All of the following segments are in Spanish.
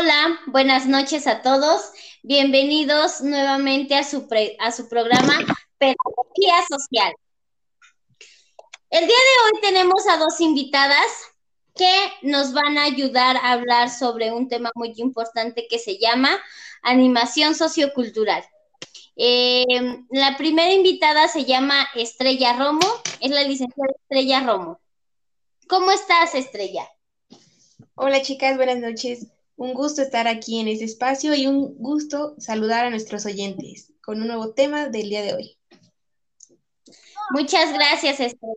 Hola, buenas noches a todos. Bienvenidos nuevamente a su, programa Pedagogía Social. El día de hoy tenemos a dos invitadas que nos van a ayudar a hablar sobre un tema muy importante que se llama animación sociocultural. Eh, la primera invitada se llama Estrella Romo, es la licenciada Estrella Romo. ¿Cómo estás, Estrella? Hola, chicas, buenas noches. Un gusto estar aquí en este espacio y un gusto saludar a nuestros oyentes con un nuevo tema del día de hoy. Muchas gracias, Estrella.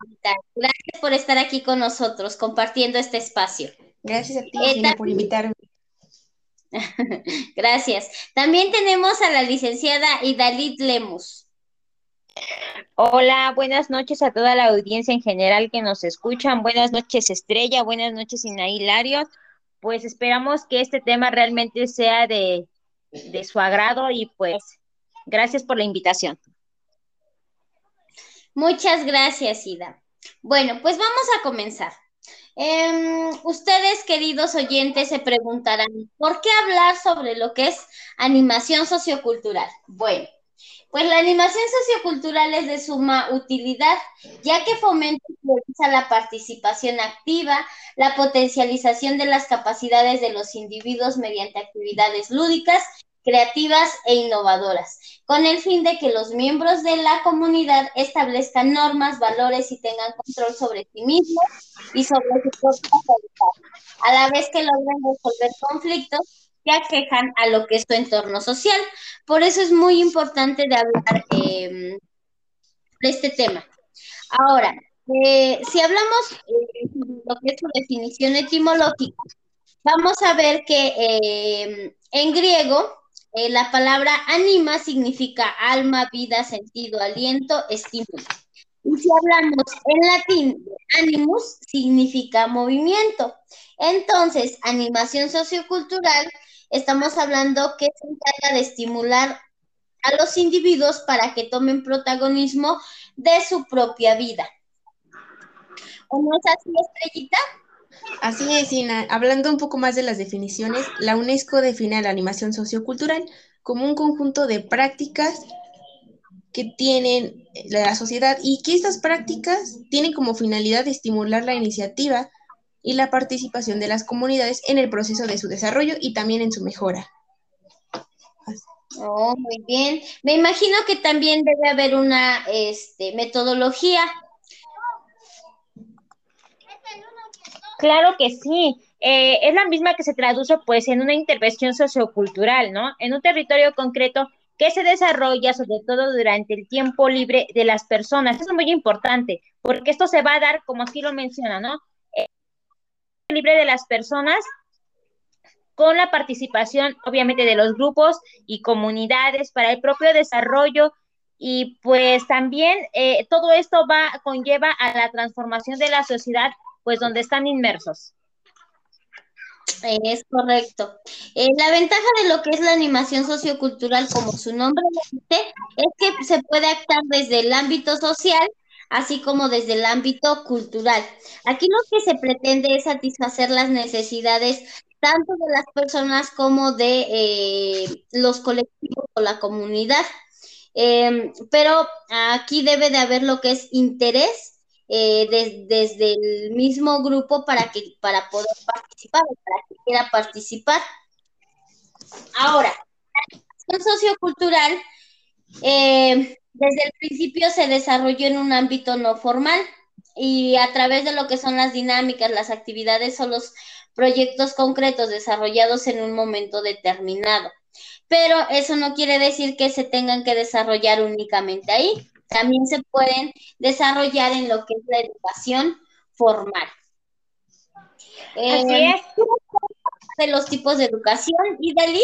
Gracias por estar aquí con nosotros, compartiendo este espacio. Gracias a ti, eh, por invitarme. Gracias. También tenemos a la licenciada Idalit Lemus. Hola, buenas noches a toda la audiencia en general que nos escuchan. Buenas noches, Estrella. Buenas noches, Inaí Hilario. Pues esperamos que este tema realmente sea de, de su agrado y pues gracias por la invitación. Muchas gracias, Ida. Bueno, pues vamos a comenzar. Em, ustedes, queridos oyentes, se preguntarán, ¿por qué hablar sobre lo que es animación sociocultural? Bueno, pues la animación sociocultural es de suma utilidad, ya que fomenta y prioriza la participación activa, la potencialización de las capacidades de los individuos mediante actividades lúdicas creativas e innovadoras, con el fin de que los miembros de la comunidad establezcan normas, valores y tengan control sobre sí mismos y sobre su propia a la vez que logren resolver conflictos que aquejan a lo que es su entorno social. Por eso es muy importante de hablar em, de este tema. Ahora, eh, si hablamos eh, de lo que es su definición etimológica, vamos a ver que em, en griego eh, la palabra anima significa alma, vida, sentido, aliento, estímulo. Y si hablamos en latín, animus significa movimiento. Entonces, animación sociocultural, estamos hablando que se encarga de estimular a los individuos para que tomen protagonismo de su propia vida. ¿O no es así, Estrellita? Así es, Ina. Hablando un poco más de las definiciones, la UNESCO define la animación sociocultural como un conjunto de prácticas que tienen la sociedad y que estas prácticas tienen como finalidad estimular la iniciativa y la participación de las comunidades en el proceso de su desarrollo y también en su mejora. Oh, muy bien. Me imagino que también debe haber una este, metodología Claro que sí. Eh, es la misma que se traduce pues en una intervención sociocultural, ¿no? En un territorio concreto que se desarrolla sobre todo durante el tiempo libre de las personas. Eso es muy importante, porque esto se va a dar, como aquí lo menciona, ¿no? Libre de las personas con la participación, obviamente, de los grupos y comunidades para el propio desarrollo y pues también eh, todo esto va conlleva a la transformación de la sociedad pues donde están inmersos. Es correcto. Eh, la ventaja de lo que es la animación sociocultural, como su nombre dice, es que se puede actuar desde el ámbito social, así como desde el ámbito cultural. Aquí lo que se pretende es satisfacer las necesidades tanto de las personas como de eh, los colectivos o la comunidad. Em, pero aquí debe de haber lo que es interés eh, desde el mismo grupo para, que, para poder participar para que quiera participar. Ahora, la sociocultural eh, desde el principio se desarrolló en un ámbito no formal y a través de lo que son las dinámicas, las actividades o los proyectos concretos desarrollados en un momento determinado. Pero eso no quiere decir que se tengan que desarrollar únicamente ahí también se pueden desarrollar en lo que es la educación formal. Así eh, es. De los tipos de educación, ¿y Dalí?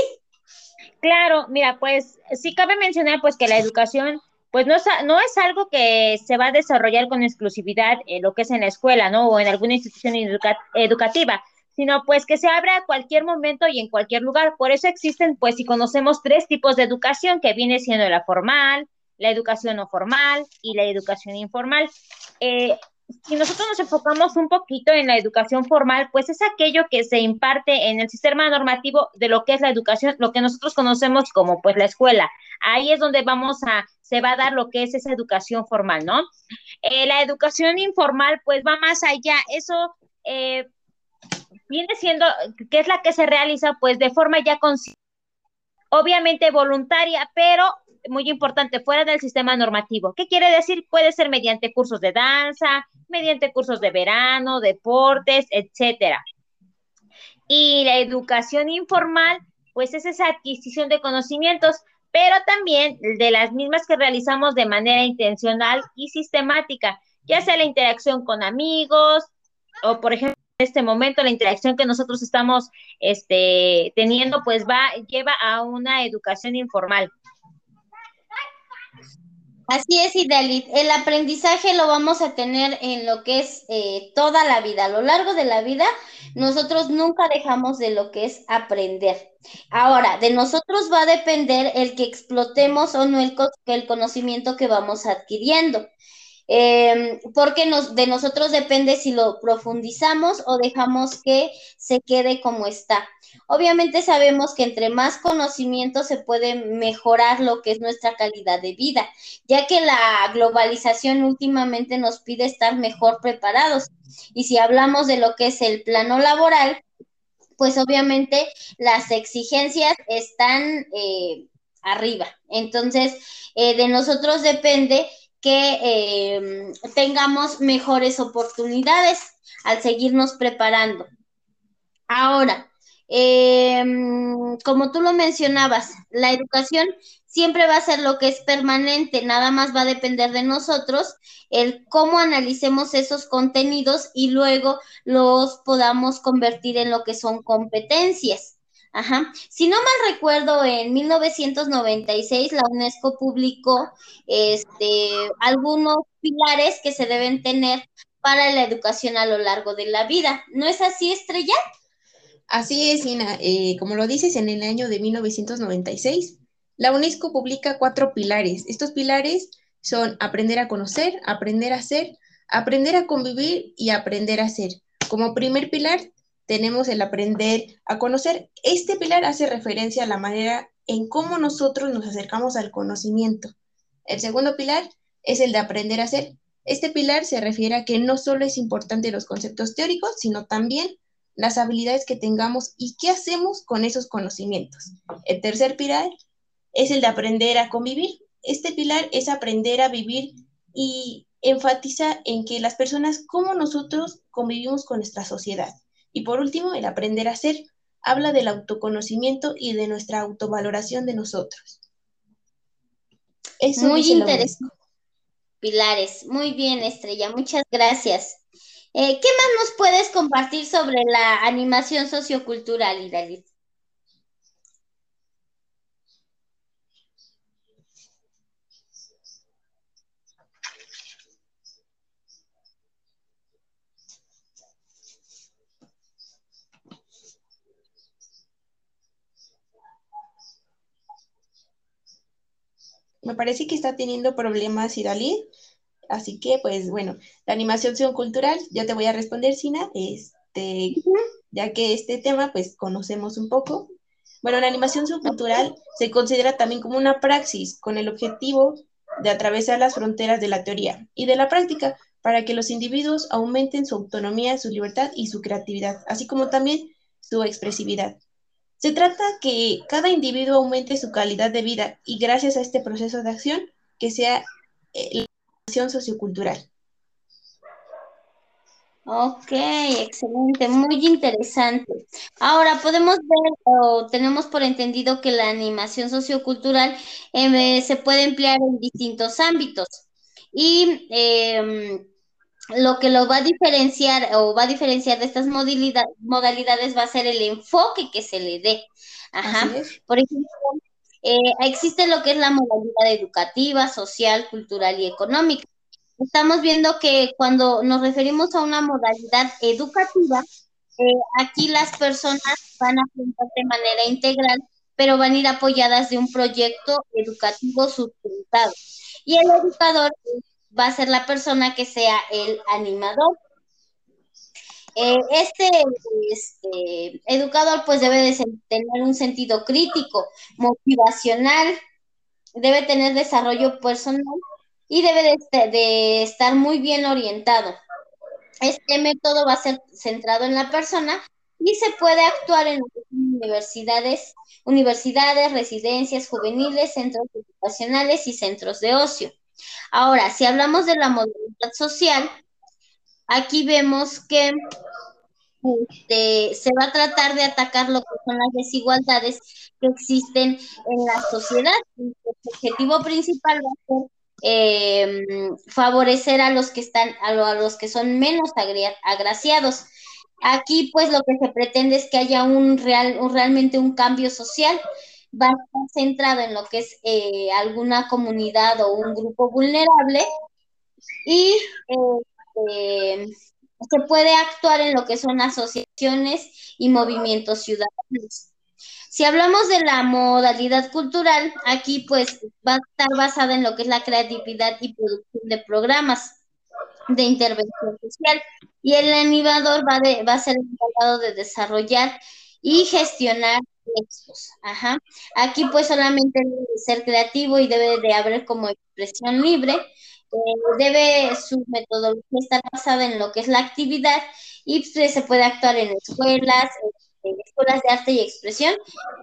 Claro, mira, pues sí cabe mencionar pues que la educación pues no es, no es algo que se va a desarrollar con exclusividad en lo que es en la escuela, ¿no? O en alguna institución educativa, sino pues que se abra a cualquier momento y en cualquier lugar. Por eso existen, pues si conocemos tres tipos de educación, que viene siendo la formal, la educación no formal y la educación informal. Eh, si nosotros nos enfocamos un poquito en la educación formal, pues es aquello que se imparte en el sistema normativo de lo que es la educación, lo que nosotros conocemos como pues la escuela. Ahí es donde vamos a, se va a dar lo que es esa educación formal, ¿no? Eh, la educación informal pues va más allá, eso eh, viene siendo, que es la que se realiza pues de forma ya consciente, obviamente voluntaria, pero muy importante, fuera del sistema normativo. ¿Qué quiere decir? Puede ser mediante cursos de danza, mediante cursos de verano, deportes, etcétera. Y la educación informal, pues es esa adquisición de conocimientos, pero también de las mismas que realizamos de manera intencional y sistemática, ya sea la interacción con amigos o, por ejemplo, en este momento la interacción que nosotros estamos este, teniendo, pues va, lleva a una educación informal. Así es, Idalit. El aprendizaje lo vamos a tener en lo que es eh, toda la vida. A lo largo de la vida, nosotros nunca dejamos de lo que es aprender. Ahora, de nosotros va a depender el que explotemos o no el, el conocimiento que vamos adquiriendo. Eh, porque nos, de nosotros depende si lo profundizamos o dejamos que se quede como está. Obviamente sabemos que entre más conocimiento se puede mejorar lo que es nuestra calidad de vida, ya que la globalización últimamente nos pide estar mejor preparados. Y si hablamos de lo que es el plano laboral, pues obviamente las exigencias están eh, arriba. Entonces, eh, de nosotros depende que eh, tengamos mejores oportunidades al seguirnos preparando. Ahora, eh, como tú lo mencionabas, la educación siempre va a ser lo que es permanente, nada más va a depender de nosotros el cómo analicemos esos contenidos y luego los podamos convertir en lo que son competencias. Ajá. Si no mal recuerdo, en 1996 la UNESCO publicó este, algunos pilares que se deben tener para la educación a lo largo de la vida. ¿No es así, Estrella? Así es, Ina. Eh, como lo dices, en el año de 1996, la UNESCO publica cuatro pilares. Estos pilares son aprender a conocer, aprender a ser, aprender a convivir y aprender a ser. Como primer pilar tenemos el aprender a conocer. Este pilar hace referencia a la manera en cómo nosotros nos acercamos al conocimiento. El segundo pilar es el de aprender a ser. Este pilar se refiere a que no solo es importante los conceptos teóricos, sino también las habilidades que tengamos y qué hacemos con esos conocimientos. El tercer pilar es el de aprender a convivir. Este pilar es aprender a vivir y enfatiza en que las personas, cómo nosotros convivimos con nuestra sociedad. Y por último, el aprender a ser habla del autoconocimiento y de nuestra autovaloración de nosotros. muy interesante. Pilares, muy bien, Estrella, muchas gracias. Eh, ¿Qué más nos puedes compartir sobre la animación sociocultural, Idalit? Me parece que está teniendo problemas Idalí. Así que, pues bueno, la animación cultural, yo te voy a responder, Sina, este, ya que este tema, pues conocemos un poco. Bueno, la animación cultural se considera también como una praxis con el objetivo de atravesar las fronteras de la teoría y de la práctica para que los individuos aumenten su autonomía, su libertad y su creatividad, así como también su expresividad. Se trata que cada individuo aumente su calidad de vida y gracias a este proceso de acción que sea eh, la acción sociocultural. Ok, excelente, muy interesante. Ahora podemos ver o tenemos por entendido que la animación sociocultural eh, se puede emplear en distintos ámbitos y em, lo que lo va a diferenciar o va a diferenciar de estas modalidades va a ser el enfoque que se le dé. Ajá. Por ejemplo, eh, existe lo que es la modalidad educativa, social, cultural y económica. Estamos viendo que cuando nos referimos a una modalidad educativa, eh, aquí las personas van a aprender de manera integral, pero van a ir apoyadas de un proyecto educativo sustentado. Y el educador va a ser la persona que sea el animador. Eh, este, este, educador pues debe de tener un sentido crítico, motivacional, debe tener desarrollo personal y debe de, estar muy bien orientado. Este método va a ser centrado en la persona y se puede actuar en universidades, universidades, residencias juveniles, centros educacionales y centros de ocio. Ahora, si hablamos de la modalidad social, aquí vemos que este, se va a tratar de atacar lo que son las desigualdades que existen en la sociedad. El objetivo principal va a ser em, favorecer a los que están, a, los que son menos agraciados. Aquí, pues, lo que se pretende es que haya un real, un, realmente un cambio social. Va a estar centrado en lo que es eh, alguna comunidad o un grupo vulnerable y este, se puede actuar en lo que son asociaciones y movimientos ciudadanos. Si hablamos de la modalidad cultural, aquí pues va a estar basada en lo que es la creatividad y producción de programas de intervención social y el animador va, va a ser encargado de desarrollar y gestionar textos. Ajá. Aquí pues solamente debe ser creativo y debe de haber como expresión libre eh, debe su metodología estar basada en lo que es la actividad y pues, se puede actuar en escuelas, en, escuelas de arte y expresión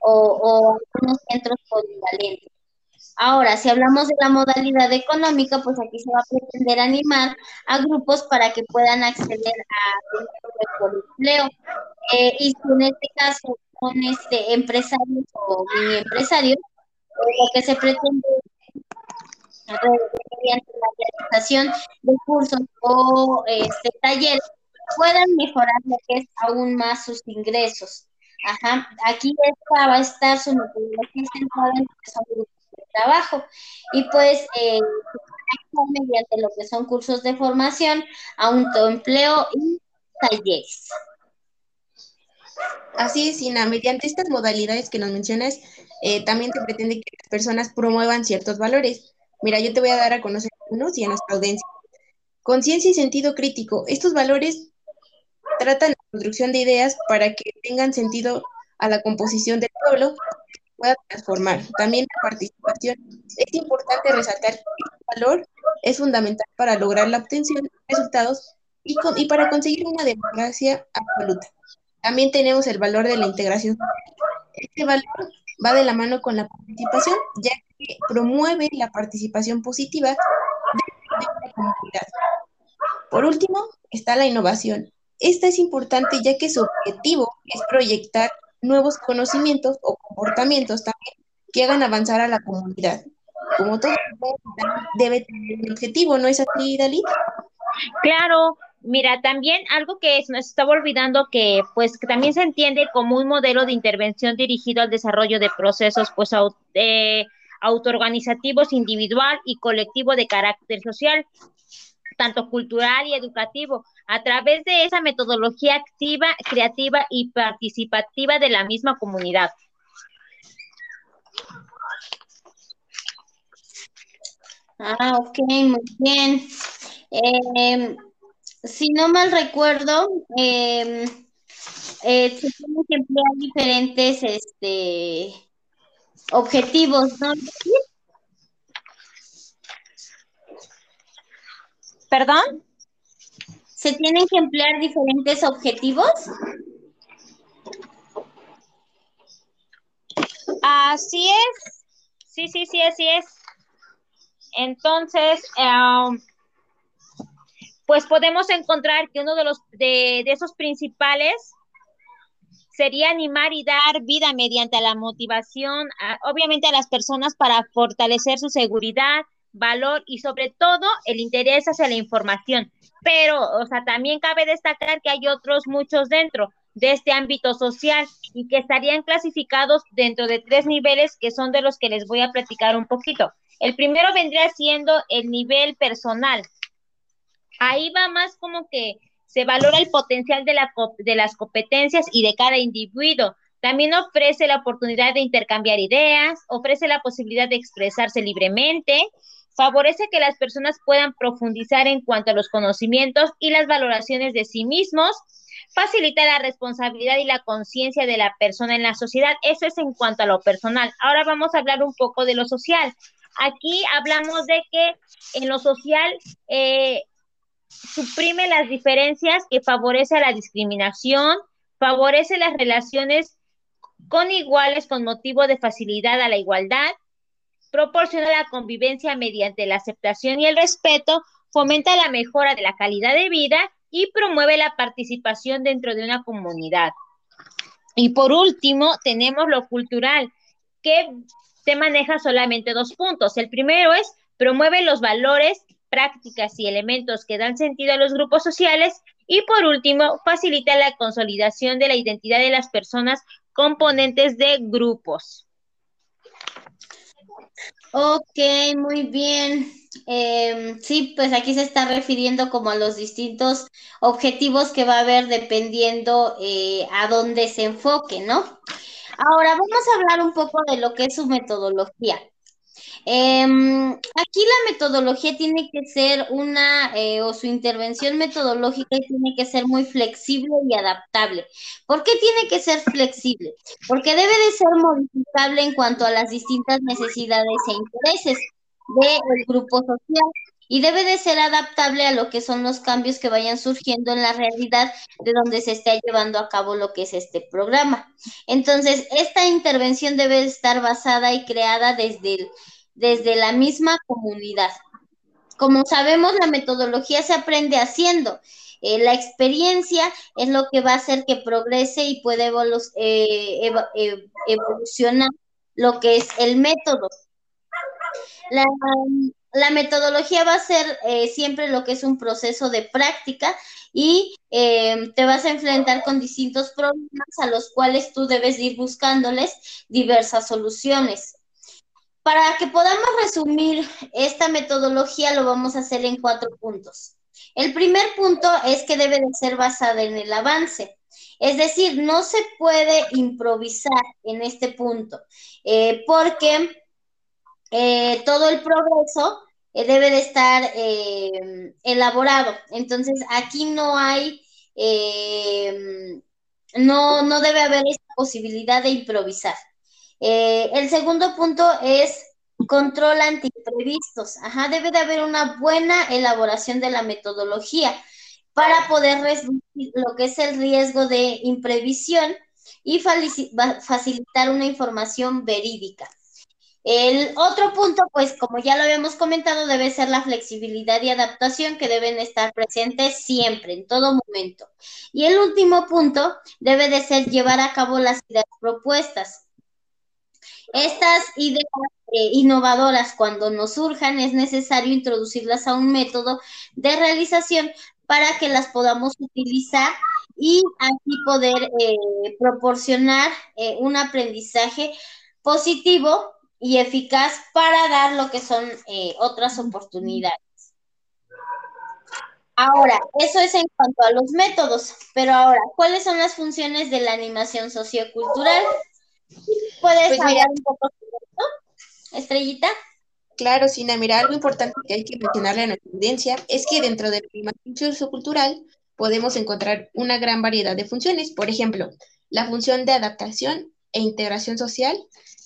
o, o algunos centros polivalentes. Ahora, si hablamos de la modalidad económica, pues aquí se va a pretender animar a grupos para que puedan acceder a el empleo. Eh, y si en este caso son este, empresarios o mini empresarios, eh, lo que se pretende mediante la realización de cursos o este, talleres puedan mejorar lo que es aún más sus ingresos. Ajá. Aquí esta va a estar su metodología centrada en trabajo y pues eh, mediante lo que son cursos de formación, autoempleo y talleres. Así es, Sina. Mediante estas modalidades que nos mencionas, eh, también se pretende que las personas promuevan ciertos valores, Mira, yo te voy a dar a conocer unos y a nuestra audiencia. Conciencia y sentido crítico. Estos valores tratan la construcción de ideas para que tengan sentido a la composición del pueblo pueda transformar. También la participación. Es importante resaltar que este valor es fundamental para lograr la obtención de resultados y, y para conseguir una democracia absoluta. También tenemos el valor de la integración. Este valor va de la mano con la participación, ya que promueve la participación positiva de la comunidad. Por último, está la innovación. Esta es importante ya que su objetivo es proyectar nuevos conocimientos o comportamientos también que hagan avanzar a la comunidad. Como todo debe tener un objetivo, ¿no es así, Dalí? Claro, Mira, también algo que nos estaba olvidando que pues que también se entiende como un modelo de intervención dirigido al desarrollo de procesos pues autoorganizativos individual y colectivo de carácter social, tanto cultural y educativo, a través de esa metodología activa, creativa y participativa de la misma comunidad. Ah, ok, muy bien. Eh, si no mal recuerdo, em, eh, se tienen que emplear diferentes este, objetivos, ¿no? ¿Perdón? ¿Se tienen que emplear diferentes objetivos? Así es. Sí, sí, sí, así es. Entonces, um, pues podemos encontrar que uno de los de, esos principales sería animar y dar vida mediante la motivación, obviamente a las personas para fortalecer su seguridad, valor y sobre todo el interés hacia la información. Pero, o sea, también cabe destacar que hay otros muchos dentro de este ámbito social y que estarían clasificados dentro de tres niveles que son de los que les voy a platicar un poquito. El primero vendría siendo el nivel personal, ahí va más como que se valora el potencial de, la, de las competencias y de cada individuo. También ofrece la oportunidad de intercambiar ideas, ofrece la posibilidad de expresarse libremente, Favorece que las personas puedan profundizar en cuanto a los conocimientos y las valoraciones de sí mismos. Facilita la responsabilidad y la conciencia de la persona en la sociedad. Eso es en cuanto a lo personal. Ahora vamos a hablar un poco de lo social. Aquí hablamos de que en lo social eh, suprime las diferencias que favorece a la discriminación, favorece las relaciones con iguales con motivo de facilidad a la igualdad, proporciona la convivencia mediante la aceptación y el respeto, fomenta la mejora de la calidad de vida y promueve la participación dentro de una comunidad. Y por último, tenemos lo cultural, que te maneja solamente dos puntos. El primero es promueve los valores, prácticas y elementos que dan sentido a los grupos sociales. Y por último, facilita la consolidación de la identidad de las personas componentes de grupos. Ok, muy bien. Em, sí, pues aquí se está refiriendo como a los distintos objetivos que va a haber dependiendo eh, a dónde se enfoque, ¿no? Ahora vamos a hablar un poco de lo que es su metodología. Em, aquí la metodología tiene que ser una, eh, o su intervención metodológica tiene que ser muy flexible y adaptable. ¿Por qué tiene que ser flexible? Porque debe de ser modificable en cuanto a las distintas necesidades e intereses del grupo social y debe de ser adaptable a lo que son los cambios que vayan surgiendo en la realidad de donde se esté llevando a cabo lo que es este programa. Entonces, esta intervención debe estar basada y creada desde desde la misma comunidad. Como sabemos, la metodología se aprende haciendo. Eh, la experiencia es lo que va a hacer que progrese y pueda eh, evolucionar lo que es el método. La, metodología va a ser eh, siempre lo que es un proceso de práctica y te vas a enfrentar con distintos problemas a los cuales tú debes ir buscándoles diversas soluciones. Para que podamos resumir esta metodología, lo vamos a hacer en cuatro puntos. El primer punto es que debe de ser basada en el avance. Es decir, no se puede improvisar en este punto, eh, porque eh, todo el progreso eh, debe de estar elaborado. Entonces, aquí no hay, no, no debe haber esta posibilidad de improvisar. Eh, el segundo punto es control ante imprevistos. Ajá, debe de haber una buena elaboración de la metodología para poder reducir lo que es el riesgo de imprevisión y facilitar una información verídica. El otro punto, pues como ya lo habíamos comentado, debe ser la flexibilidad y adaptación que deben estar presentes siempre, en todo momento. Y el último punto debe de ser llevar a cabo las ideas propuestas. Estas ideas eh, innovadoras, cuando nos surjan, es necesario introducirlas a un método de realización para que las podamos utilizar y así poder eh, proporcionar eh, un aprendizaje positivo y eficaz para dar lo que son otras oportunidades. Ahora, eso es en cuanto a los métodos, pero ahora, ¿cuáles son las funciones de la animación sociocultural? ¿Puedes pues hablar un poco sobre esto, Estrellita? Claro, Sina, mira, algo importante que hay que mencionarle a nuestra audiencia es que dentro del clima cultural podemos encontrar una gran variedad de funciones. Por ejemplo, la función de adaptación e integración social,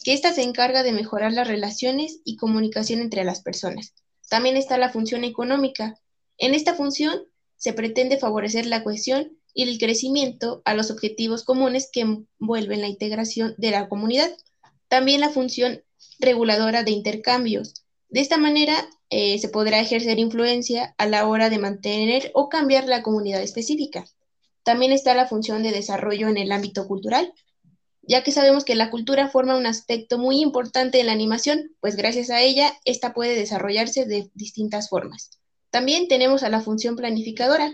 que ésta se encarga de mejorar las relaciones y comunicación entre las personas. También está la función económica. En esta función se pretende favorecer la cohesión y el crecimiento a los objetivos comunes que envuelven la integración de la comunidad. También la función reguladora de intercambios. De esta manera eh, se podrá ejercer influencia a la hora de mantener o cambiar la comunidad específica. También está la función de desarrollo en el ámbito cultural, ya que sabemos que la cultura forma un aspecto muy importante en la animación, pues gracias a ella, esta puede desarrollarse de distintas formas. También tenemos a la función planificadora,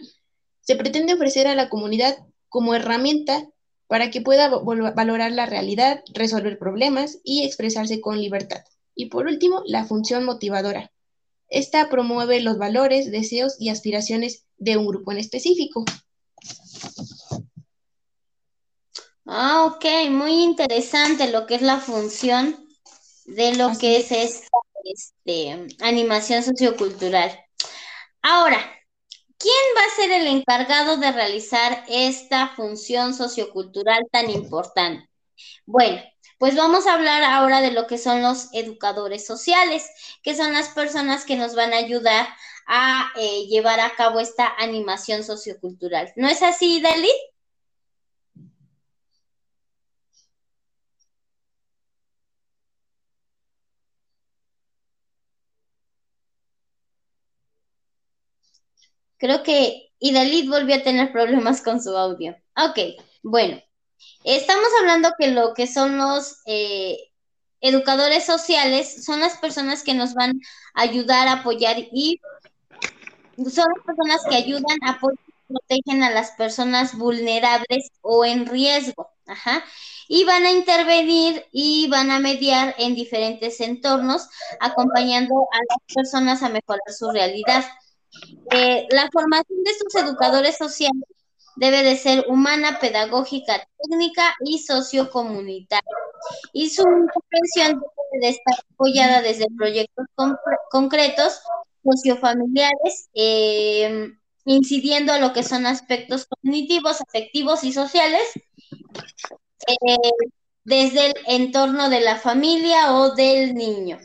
se pretende ofrecer a la comunidad como herramienta para que pueda valorar la realidad, resolver problemas y expresarse con libertad. Y por último, la función motivadora. Esta promueve los valores, deseos y aspiraciones de un grupo en específico. Ah, ok, muy interesante lo que es la función de lo que es esta este, animación sociocultural. Ahora, ¿quién va a ser el encargado de realizar esta función sociocultural tan importante? Bueno, pues vamos a hablar ahora de lo que son los educadores sociales, que son las personas que nos van a ayudar a eh, llevar a cabo esta animación sociocultural. ¿No es así, Dalí? Creo que Idalit volvió a tener problemas con su audio. Ok, bueno. Estamos hablando que lo que son los eh, educadores sociales son las personas que nos van a ayudar apoyar y son las personas que ayudan, apoyan y protegen a las personas vulnerables o en riesgo. Ajá. Y van a intervenir y van a mediar en diferentes entornos, acompañando a las personas a mejorar su realidad. Eh, la formación de estos educadores sociales debe de ser humana, pedagógica, técnica y sociocomunitaria. Y su intervención debe de estar apoyada desde proyectos concretos, sociofamiliares, eh, incidiendo a lo que son aspectos cognitivos, afectivos y sociales, eh, desde el entorno de la familia o del niño.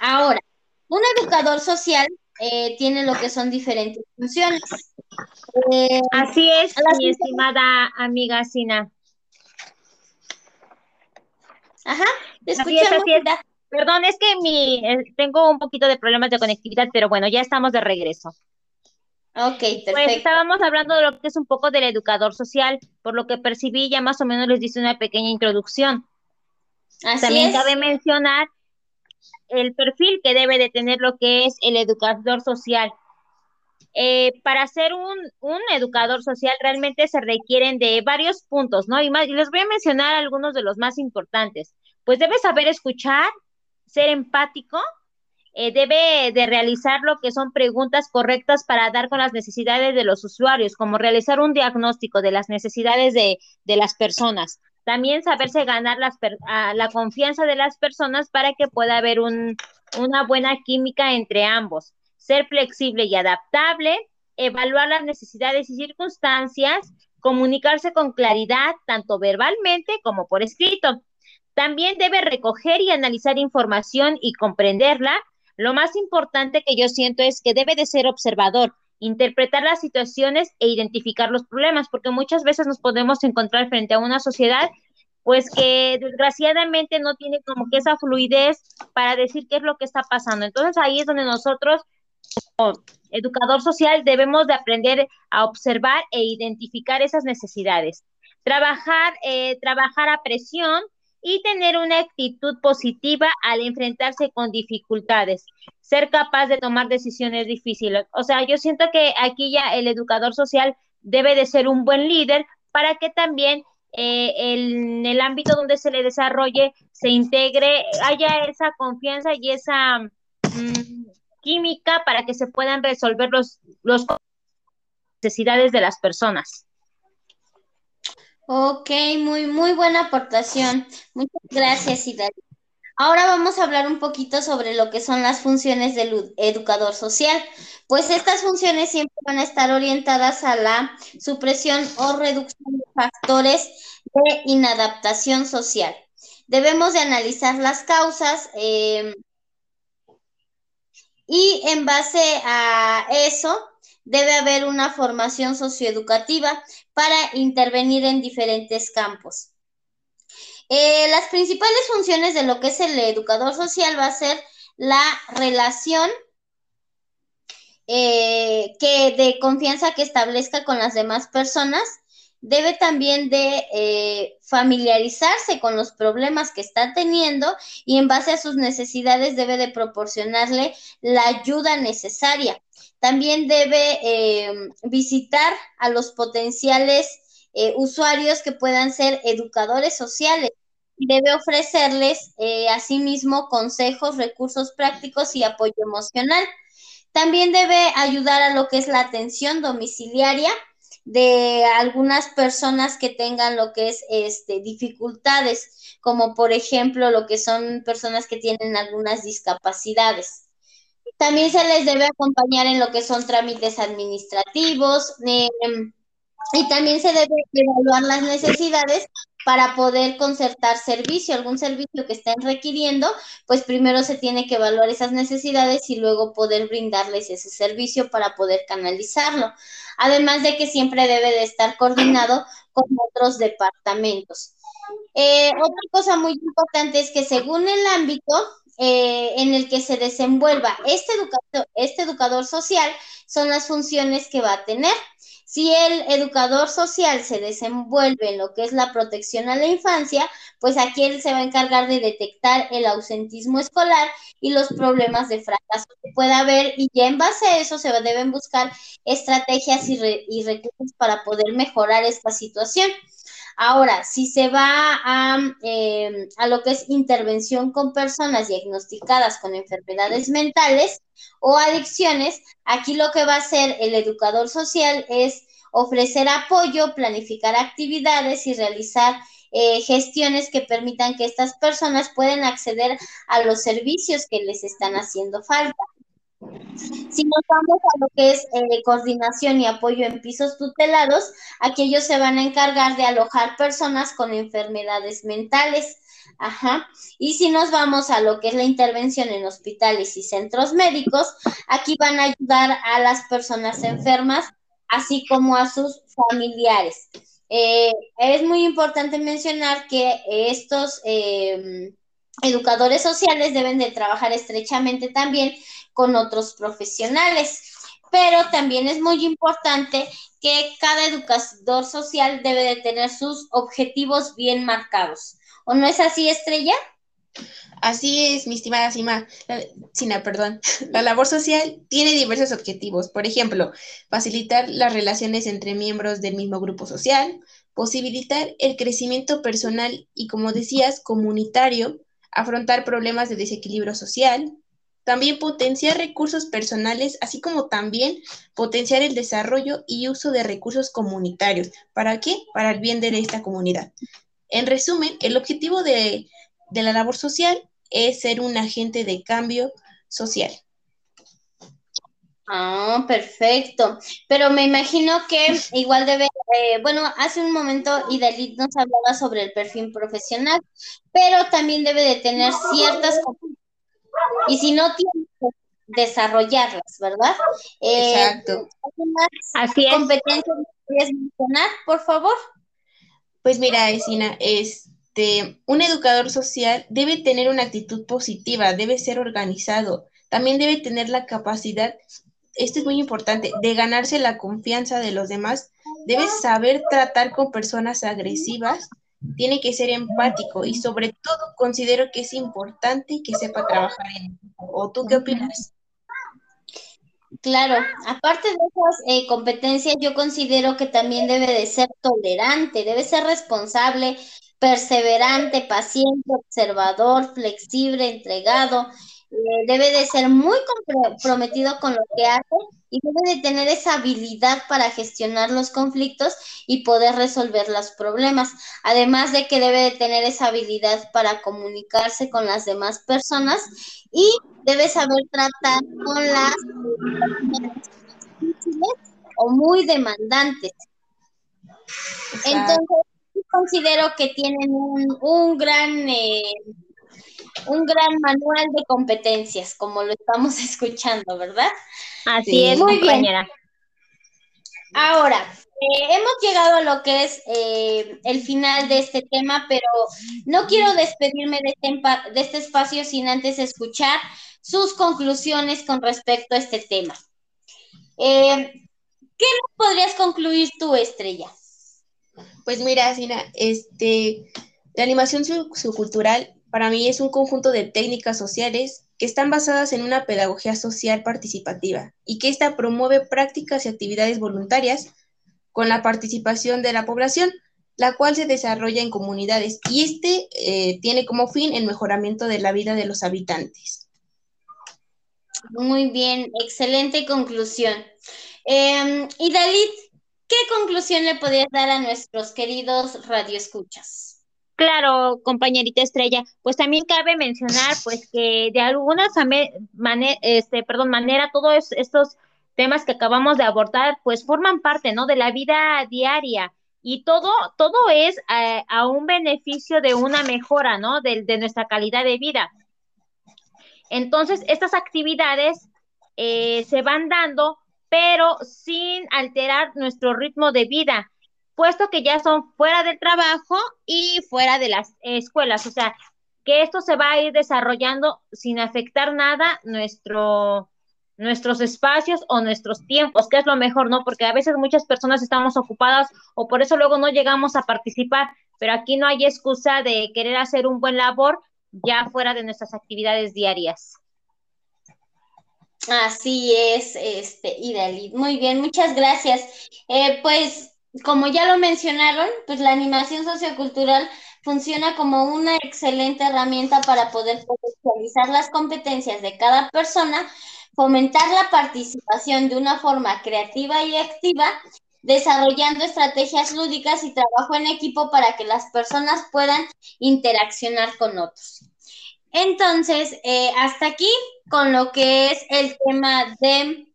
Ahora, un educador social eh, tiene lo que son diferentes funciones. Eh, así es, mi estimada amiga Sina. Ajá, te escuchamos. Perdón, es que mi, eh, tengo un poquito de problemas de conectividad, pero bueno, ya estamos de regreso. Ok, perfecto. Pues estábamos hablando de lo que es un poco del educador social, por lo que percibí, ya más o menos les dice una pequeña introducción. Así También cabe mencionar el perfil que debe de tener lo que es el educador social. Eh, para ser un, educador social realmente se requieren de varios puntos, ¿no? Y, más, les voy a mencionar algunos de los más importantes. Pues debe saber escuchar, ser empático, eh, debe de realizar lo que son preguntas correctas para dar con las necesidades de los usuarios, como realizar un diagnóstico de las necesidades de, de las personas, también saberse ganar las la confianza de las personas para que pueda haber un, una buena química entre ambos. Ser flexible y adaptable, evaluar las necesidades y circunstancias, comunicarse con claridad, tanto verbalmente como por escrito. También debe recoger y analizar información y comprenderla. Lo más importante que yo siento es que debe de ser observador, interpretar las situaciones e identificar los problemas, porque muchas veces nos podemos encontrar frente a una sociedad pues que desgraciadamente no tiene como que esa fluidez para decir qué es lo que está pasando. Entonces ahí es donde nosotros como educador social debemos de aprender a observar e identificar esas necesidades. Trabajar, eh, trabajar a presión y tener una actitud positiva al enfrentarse con dificultades ser capaz de tomar decisiones difíciles. O sea, yo siento que aquí ya el educador social debe de ser un buen líder para que también eh, en el ámbito donde se le desarrolle se integre, haya esa confianza y esa mm, química para que se puedan resolver los, los necesidades de las personas. Ok, muy, muy buena aportación. Muchas gracias, Idari. Ahora vamos a hablar un poquito sobre lo que son las funciones del educador social. Pues estas funciones siempre van a estar orientadas a la supresión o reducción de factores de inadaptación social. Debemos de analizar las causas em, y en base a eso debe haber una formación socioeducativa para intervenir en diferentes campos. Eh, las principales funciones de lo que es el educador social va a ser la relación eh, que de confianza que establezca con las demás personas. Debe también de eh, familiarizarse con los problemas que está teniendo y en base a sus necesidades debe de proporcionarle la ayuda necesaria. También debe visitar a los potenciales usuarios que puedan ser educadores sociales debe ofrecerles eh, asimismo consejos, recursos prácticos y apoyo emocional. También debe ayudar a lo que es la atención domiciliaria de algunas personas que tengan lo que es este, dificultades, como por ejemplo lo que son personas que tienen algunas discapacidades. También se les debe acompañar en lo que son trámites administrativos em, y también se debe evaluar las necesidades para poder concertar servicio, algún servicio que estén requiriendo, pues primero se tiene que evaluar esas necesidades y luego poder brindarles ese servicio para poder canalizarlo. Además de que siempre debe de estar coordinado con otros departamentos. Eh, otra cosa muy importante es que según el ámbito eh, en el que se desenvuelva este educador, este educador social, son las funciones que va a tener. Si el educador social se desenvuelve en lo que es la protección a la infancia, pues aquí él se va a encargar de detectar el ausentismo escolar y los problemas de fracaso que pueda haber y ya en base a eso se deben buscar estrategias y, y recursos para poder mejorar esta situación. Ahora, si se va a, em, a lo que es intervención con personas diagnosticadas con enfermedades mentales o adicciones, aquí lo que va a hacer el educador social es ofrecer apoyo, planificar actividades y realizar eh, gestiones que permitan que estas personas puedan acceder a los servicios que les están haciendo falta. Si nos vamos a lo que es eh, coordinación y apoyo en pisos tutelados, aquellos se van a encargar de alojar personas con enfermedades mentales. Ajá. Y si nos vamos a lo que es la intervención en hospitales y centros médicos, aquí van a ayudar a las personas enfermas, así como a sus familiares. Eh, es muy importante mencionar que estos eh, educadores sociales deben de trabajar estrechamente también con otros profesionales. Pero también es muy importante que cada educador social debe de tener sus objetivos bien marcados. ¿O no es así, Estrella? Así es, mi estimada Sima, Sina, perdón. La labor social tiene diversos objetivos. Por ejemplo, facilitar las relaciones entre miembros del mismo grupo social, posibilitar el crecimiento personal y, como decías, comunitario, afrontar problemas de desequilibrio social, también potenciar recursos personales, así como también potenciar el desarrollo y uso de recursos comunitarios. ¿Para qué? Para el bien de esta comunidad. En resumen, el objetivo de, la labor social es ser un agente de cambio social. Ah, perfecto. Pero me imagino que igual debe, eh, bueno, hace un momento Idalit nos hablaba sobre el perfil profesional, pero también debe de tener ciertas y si no tiene desarrollarlas, ¿verdad? Eh, Exacto. Así es. ¿Competencias quieres mencionar, por favor? Pues mira, Esina, este, un educador social debe tener una actitud positiva, debe ser organizado, también debe tener la capacidad, esto es muy importante, de ganarse la confianza de los demás, debe saber tratar con personas agresivas tiene que ser empático y sobre todo considero que es importante que sepa trabajar en ¿O tú qué opinas? Claro, aparte de esas eh, competencias, yo considero que también debe de ser tolerante, debe ser responsable, perseverante, paciente, observador, flexible, entregado, eh, debe de ser muy comprometido con lo que hace y debe de tener esa habilidad para gestionar los conflictos y poder resolver los problemas. Además de que debe de tener esa habilidad para comunicarse con las demás personas y debe saber tratar con las difíciles o muy demandantes. Entonces, considero que tienen un, gran eh, un gran manual de competencias, como lo estamos escuchando, ¿verdad? Así es, muy compañera. Bien. Ahora, eh, hemos llegado a lo que es eh, el final de este tema, pero no quiero despedirme de este, de este espacio sin antes escuchar sus conclusiones con respecto a este tema. Eh, ¿Qué nos podrías concluir tú, Estrella? Pues mira, Sina, este, la animación subcultural para mí es un conjunto de técnicas sociales que están basadas en una pedagogía social participativa y que ésta promueve prácticas y actividades voluntarias con la participación de la población, la cual se desarrolla en comunidades y este eh, tiene como fin el mejoramiento de la vida de los habitantes. Muy bien, excelente conclusión. Em, y Dalit, ¿qué conclusión le podrías dar a nuestros queridos radioescuchas? Claro, compañerita Estrella, pues también cabe mencionar pues que de alguna manera, este, perdón, manera todos estos temas que acabamos de abordar pues forman parte, ¿no? De la vida diaria y todo, todo es eh, a un beneficio de una mejora, ¿no? De, nuestra calidad de vida. Entonces, estas actividades eh, se van dando, pero sin alterar nuestro ritmo de vida, puesto que ya son fuera del trabajo y fuera de las escuelas. O sea, que esto se va a ir desarrollando sin afectar nada nuestro, nuestros espacios o nuestros tiempos, que es lo mejor, ¿no? Porque a veces muchas personas estamos ocupadas o por eso luego no llegamos a participar, pero aquí no hay excusa de querer hacer un buen labor ya fuera de nuestras actividades diarias. Así es, este, Idalit. Muy bien, muchas gracias. Eh, pues, como ya lo mencionaron, pues la animación sociocultural funciona como una excelente herramienta para poder potencializar las competencias de cada persona, fomentar la participación de una forma creativa y activa, desarrollando estrategias lúdicas y trabajo en equipo para que las personas puedan interaccionar con otros. Entonces, eh, hasta aquí con lo que es el tema de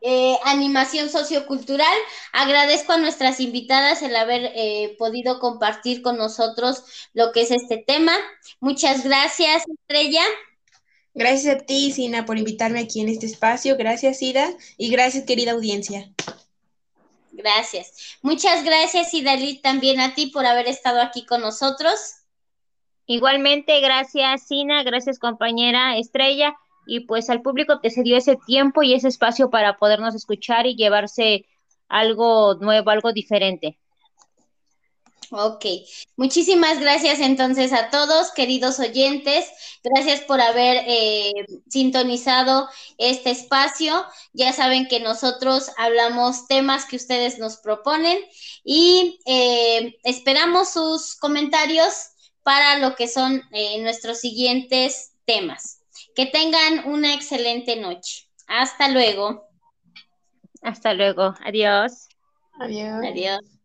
eh, animación sociocultural. Agradezco a nuestras invitadas el haber eh, podido compartir con nosotros lo que es este tema. Muchas gracias, Estrella. Gracias a ti, Sina, por invitarme aquí en este espacio. Gracias, Ida, y gracias, querida audiencia. Gracias. Muchas gracias, Idalit, también a ti por haber estado aquí con nosotros. Igualmente, gracias, Sina, gracias, compañera Estrella, y pues al público que se dio ese tiempo y ese espacio para podernos escuchar y llevarse algo nuevo, algo diferente. Ok, muchísimas gracias entonces a todos, queridos oyentes. Gracias por haber eh, sintonizado este espacio. Ya saben que nosotros hablamos temas que ustedes nos proponen y eh, esperamos sus comentarios para lo que son eh, nuestros siguientes temas. Que tengan una excelente noche. Hasta luego. Hasta luego. Adiós. Adiós. Adiós.